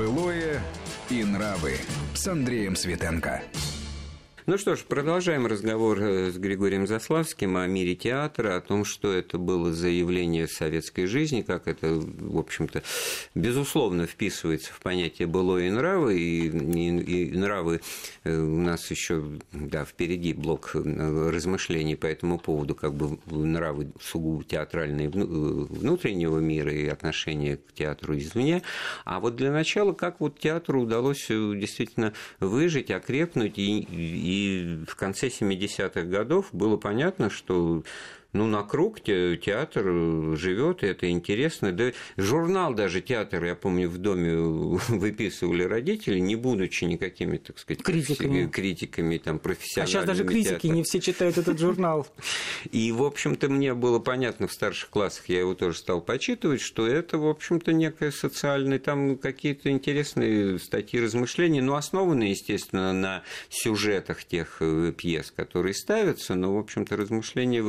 Былое и нравы с Андреем Светенко. Ну что ж, продолжаем разговор э, с Григорием Заславским о мире театра, о том, что это было заявление советской жизни, как это, в общем-то, безусловно вписывается в понятие «былое и нравы», и, и, и нравы э, у нас еще да, впереди блок э, размышлений по этому поводу, как бы нравы сугубо театральные внутреннего мира и отношения к театру извне. А вот для начала, как вот театру удалось действительно выжить, окрепнуть и, и и в конце 70-х годов было понятно, что ну, на круг театр э, живет, это интересно. Да журнал даже театр, я помню, в доме выписывали родители, не будучи никакими, так сказать, критиками, критиками там, профессиональными. А сейчас даже критики театра. не все читают этот журнал. И, в общем-то, мне было понятно в старших классах, я его тоже стал почитывать, что это, в общем-то, некое социальное, там какие-то интересные статьи, размышления, но основанные, естественно, на сюжетах тех э, пьес, которые ставятся, но, в общем-то, размышления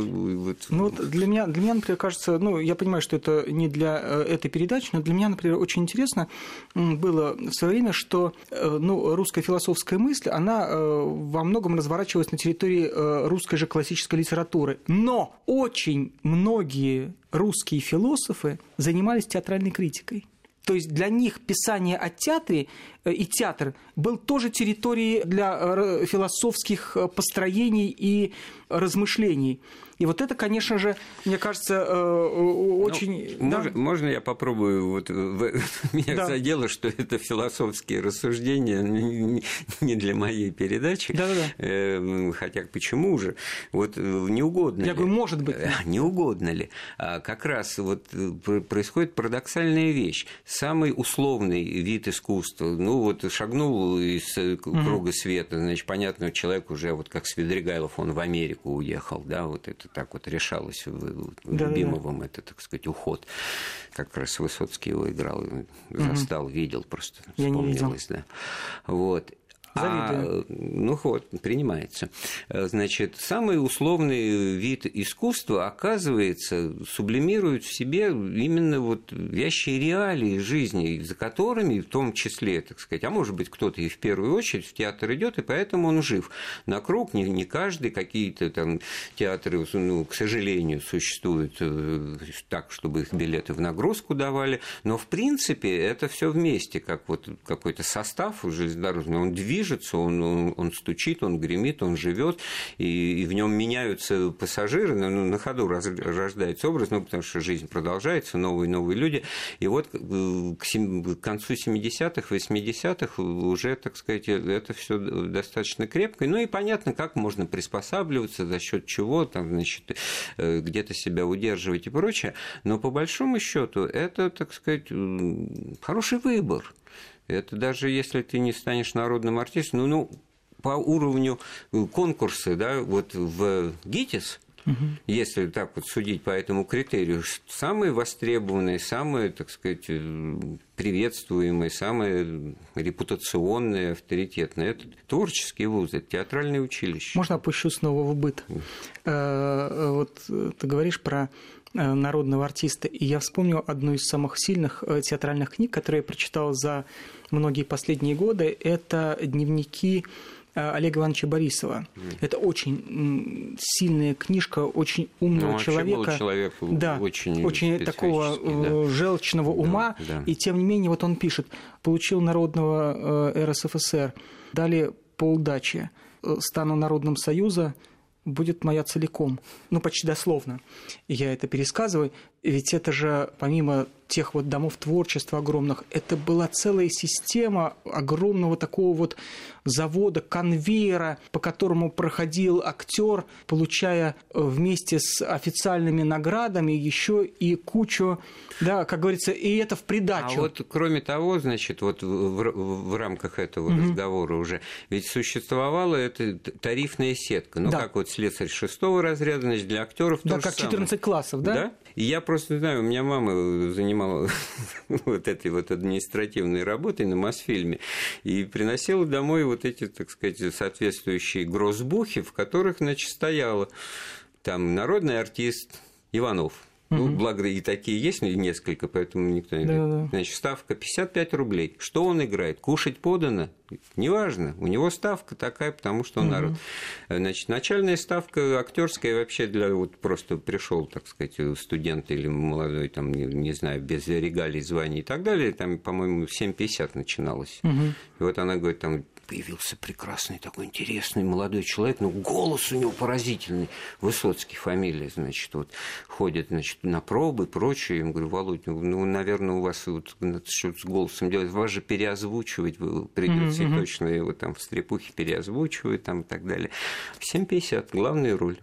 вот... Ну, вот для меня, для меня, например, кажется, ну, я понимаю, что это не для э, этой передачи, но для меня, например, очень интересно было в свое время, что э, ну, русская философская мысль, она э, во многом разворачивалась на территории русской же классической литературы. Но очень многие русские философы занимались театральной критикой. То есть для них писание о театре и театр был тоже территорией для философских построений и размышлений. И вот это, конечно же, мне кажется, э, ну, очень... Ну, да? можно, можно я попробую? Вот меня да. задело, что это философские рассуждения не для моей передачи. Да, да, да. Э, хотя почему же? Вот э, не угодно я ли? говорю, может быть. Не угодно ли? А как раз вот происходит парадоксальная вещь. Самый условный вид искусства, ну вот шагнул из круга света, значит, понятно, человек уже вот как Свидригайлов, он в Америку уехал, да, вот это так вот решалось в да, Любимовым, да. это, так сказать, уход. Как раз Высоцкий его играл, застал, угу. видел просто, вспомнилось, да. Вот. А, ну вот, принимается. Значит, самый условный вид искусства, оказывается, сублимирует в себе именно вот вещи реалии жизни, за которыми, в том числе, так сказать, а может быть, кто-то и в первую очередь в театр идет, и поэтому он жив. На круг не, не каждый, какие-то там театры, ну, к сожалению, существуют э, так, чтобы их билеты в нагрузку давали, но, в принципе, это все вместе, как вот какой-то состав железнодорожный, он движется движется, он, он, он стучит, он гремит, он живет, и, и в нем меняются пассажиры, ну, на ходу раз, рождается образ, ну, потому что жизнь продолжается, новые новые люди. И вот э, к, к концу 70-х, 80-х уже, так сказать, это все достаточно крепко. Ну и понятно, как можно приспосабливаться, за счет чего, там, значит, э, где-то себя удерживать и прочее. Но по большому счету это, так сказать, хороший выбор. Это даже если ты не станешь народным артистом, ну, ну по уровню конкурса, да, вот в ГИТИС, Угу. Если так вот судить по этому критерию, самые востребованные, самые, так сказать, приветствуемые, самые репутационные, авторитетные это творческие вузы, это театральные училища. Можно опущу снова в быт? Э, вот ты говоришь про Э, народного артиста. И я вспомнил одну из самых сильных э, театральных книг, которые я прочитал за многие последние годы. Это дневники э, Олега Ивановича Борисова. Mm. Это очень сильная книжка, очень умного ну, человека. Был человек да, очень, очень такого да. желчного ума. Да, да. И тем не менее, вот он пишет, получил народного РСФСР, дали полдачи, стану народным союза, будет моя целиком. Ну, почти дословно. Я это пересказываю. Ведь это же, помимо тех вот домов творчества огромных, это была целая система огромного такого вот завода, конвейера, по которому проходил актер, получая э, вместе с официальными наградами еще и кучу, да, как говорится, и это в придачу. А вот кроме того, значит, вот в, в, в рамках этого угу. разговора уже, ведь существовала эта тарифная сетка, ну да. как вот слесарь шестого разряда, значит, для актеров Да, как 14 самое. классов, да? Да. И я просто знаю, у меня мама занимала вот этой вот административной работой на Мосфильме и приносила домой вот эти, так сказать, соответствующие грозбухи, в которых, значит, стояло там народный артист Иванов, Ну, благо и такие есть несколько, поэтому никто не да, да. Значит, ставка 55 рублей. Что он играет? Кушать подано? Неважно. У него ставка такая, потому что он угу. народ. Значит, начальная ставка актерская вообще для вот просто пришел, так сказать, студент или молодой, там, не, не знаю, без регалий, званий и так далее, там, по-моему, 7,50 начиналось. Угу. И вот она говорит, там, появился прекрасный такой интересный молодой человек, но голос у него поразительный. Высоцкий фамилия, значит, вот ходит, значит, на пробы и прочее. Я ему говорю, Володь, ну, ну наверное, у вас вот что-то с голосом делать, вас же переозвучивать придется, mm-hmm. точно его там в стрепухе переозвучивают там и так далее. 7,50, главная роль.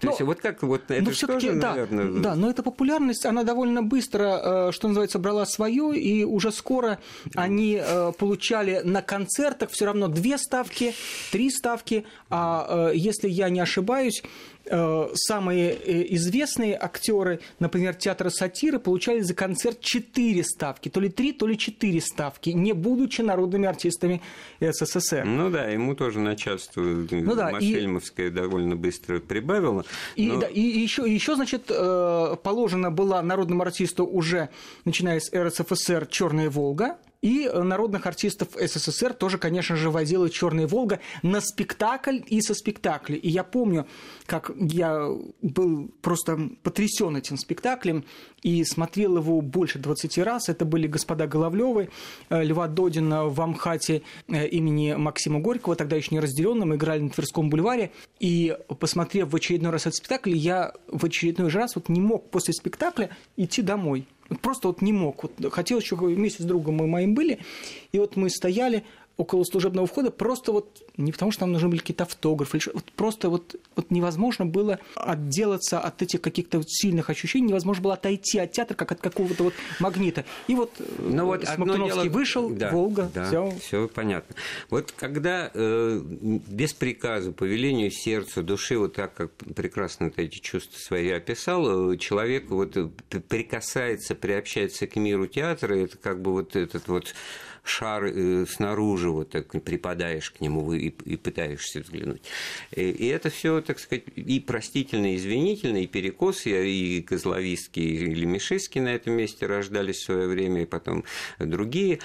То но, есть вот как вот это же тоже, да, наверное... Да, но эта популярность, она довольно быстро, э, что называется, брала свое, и уже скоро они э, получали на концертах все равно две ставки, три ставки, а э, если я не ошибаюсь, э, самые э, известные актеры, например, театра сатиры, получали за концерт четыре ставки, то ли три, то ли четыре ставки, не будучи народными артистами СССР. Ну да, ему тоже начальство ну, да, Машельмовское и... довольно быстро прибавило. И, но... да, и еще, еще, значит, положена была народному артисту уже, начиная с РСФСР, «Черная Волга», и народных артистов СССР тоже, конечно же, возила «Черная Волга» на спектакль и со спектакля. И я помню, как я был просто потрясен этим спектаклем и смотрел его больше 20 раз. Это были «Господа Головлевы», э, Льва Додина в Амхате э, имени Максима Горького, тогда еще не разделенным, играли на Тверском бульваре. И посмотрев в очередной раз этот спектакль, я в очередной раз вот не мог после спектакля идти домой. Просто вот не мог. Вот хотел еще вместе с другом мы моим были, и вот мы стояли, около служебного входа, просто вот не потому, что нам нужны были какие-то автографы, вот просто вот, вот невозможно было отделаться от этих каких-то сильных ощущений, невозможно было отойти от театра, как от какого-то вот магнита. И вот, ну, вот Смоктуновский дело... вышел, да, Волга, да, все. Все понятно. Вот когда э, без приказа, по велению сердца, души, вот так, как прекрасно ты эти чувства свои описал, э, человек вот прикасается, приобщается к миру театра, это как бы вот этот вот шар э, снаружи, вот так припадаешь к нему и, и пытаешься взглянуть. И, и это все, так сказать, и простительно, и извинительно, и перекос, и, и Козловицкий, и Лемешевский на этом месте рождались в свое время, и потом другие.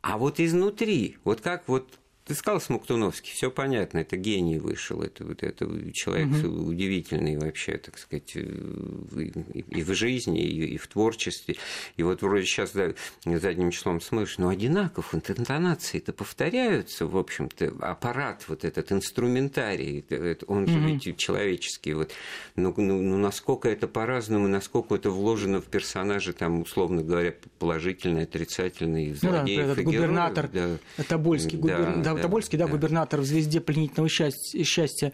А вот изнутри, вот как вот ты сказал Смоктуновский, все понятно, это гений вышел, это, вот, это человек угу. удивительный вообще, так сказать, э, и, в жизни, и, и в творчестве. И вот вроде сейчас да, задним числом смыш, но одинаков, интонации-то повторяются, в общем-то, аппарат вот этот, инструментарий, он же угу. ведь человеческий. Вот. Ну, ну, ну, насколько это по-разному, насколько это вложено в персонажа, там, условно говоря, положительное, отрицательное, злодеев ну, да, этот губернатор, да. Тобольский губернатор, да, Тобольский, да, да, губернатор в «Звезде пленительного счастья»,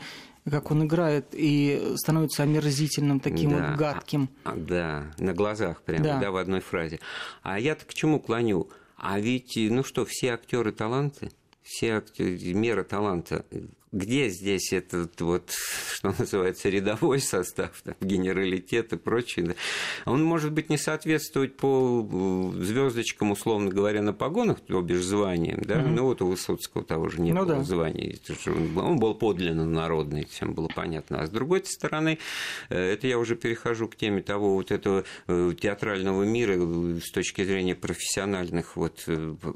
как он играет и становится омерзительным, таким да, вот гадким. А, да, на глазах прямо, да. да, в одной фразе. А я-то к чему клоню? А ведь, ну что, все актеры таланты, все актеры, мера таланта где здесь этот вот, что называется, рядовой состав, там, генералитет и прочее, да, он может быть не соответствовать по э, звездочкам, условно говоря, на погонах, то бишь званиям, да, mm-hmm. ну вот у Высоцкого того же не ну, было да. звания, он был подлинно народный, всем было понятно. А с другой стороны, э, это я уже перехожу к теме того вот этого э, театрального мира с точки зрения профессиональных вот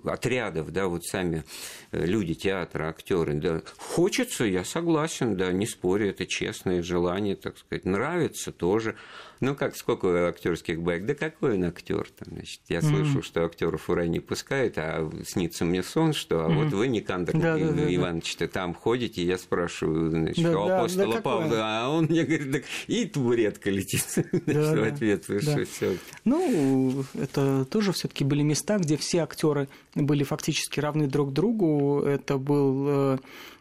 отрядов, да, вот сами люди театра, актеры, да, хочет нравится, я согласен, да, не спорю, это честное желание, так сказать, нравится тоже. Ну, как сколько актерских бэк? Да какой он актер там, значит? Я mm-hmm. слышу, что актеров в рай не пускают, а снится мне сон, что а mm-hmm. вот вы, Никандр да, да, да, Иванович-то, там ходите, я спрашиваю, значит, да, у апостола да, Павла, а он мне говорит, так и табуретка летит да, в ответ, да. что все. Ну, это тоже все таки были места, где все актеры были фактически равны друг другу. Это был Э,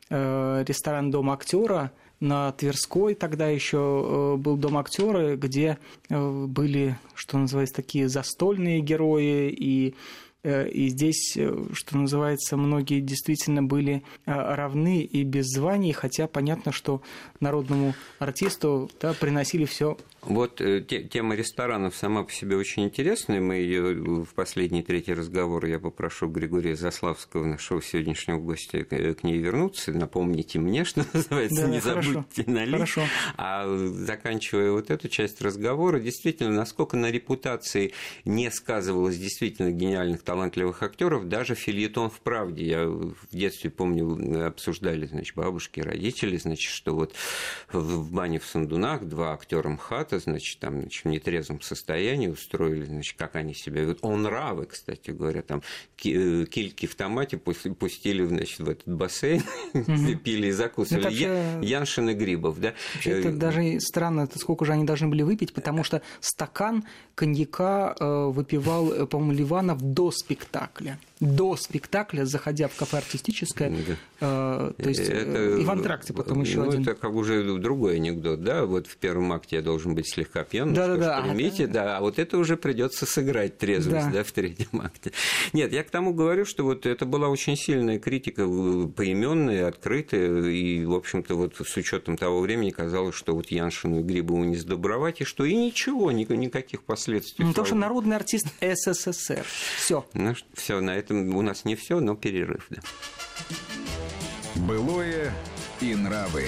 ресторан «Дом актера», на Тверской тогда еще э, был дом актера, где э, были, что называется, такие застольные герои и Э, и здесь, э, что называется, многие действительно были э, равны и без званий, хотя понятно, что народному артисту да, приносили все вот тема ресторанов сама по себе очень интересная. Мы ее в последний третий разговор я попрошу Григория Заславского, нашего сегодняшнего гостя, к ней вернуться. Напомните мне, что называется, да, не хорошо, забудьте налить. Хорошо. А заканчивая вот эту часть разговора, действительно, насколько на репутации не сказывалось действительно гениальных талантливых актеров, даже фильетон в правде. Я в детстве помню, обсуждали, значит, бабушки, родители, значит, что вот в бане в Сандунах два актера МХАТа, значит, там, значит, в нетрезвом состоянии устроили, значит, как они себя ведут. Он равы, кстати говоря, там э, кильки в томате пустили, значит, в этот бассейн, пили и закусывали. Ну, Яншин и Грибов, да. Это э, даже странно, сколько же они должны были выпить, потому что стакан коньяка э, выпивал, по-моему, Ливанов до спектакля до спектакля, заходя в кафе артистическое, да. э, то есть это, и в антракте потом еще ну, один. Это как уже другой анекдот, да, вот в первом акте я должен быть слегка пьян, да, да, да. Примите, да, а вот это уже придется сыграть трезвость, да. да, в третьем акте. Нет, я к тому говорю, что вот это была очень сильная критика, э, поименная, открытая, и, в общем-то, вот с учетом того времени казалось, что вот Яншину и Грибову не сдобровать, и что и ничего, никаких последствий. Ну, то, что народный артист СССР. Все. Ну, все, на этом у нас не все, но перерыв, да. Былое и нравы.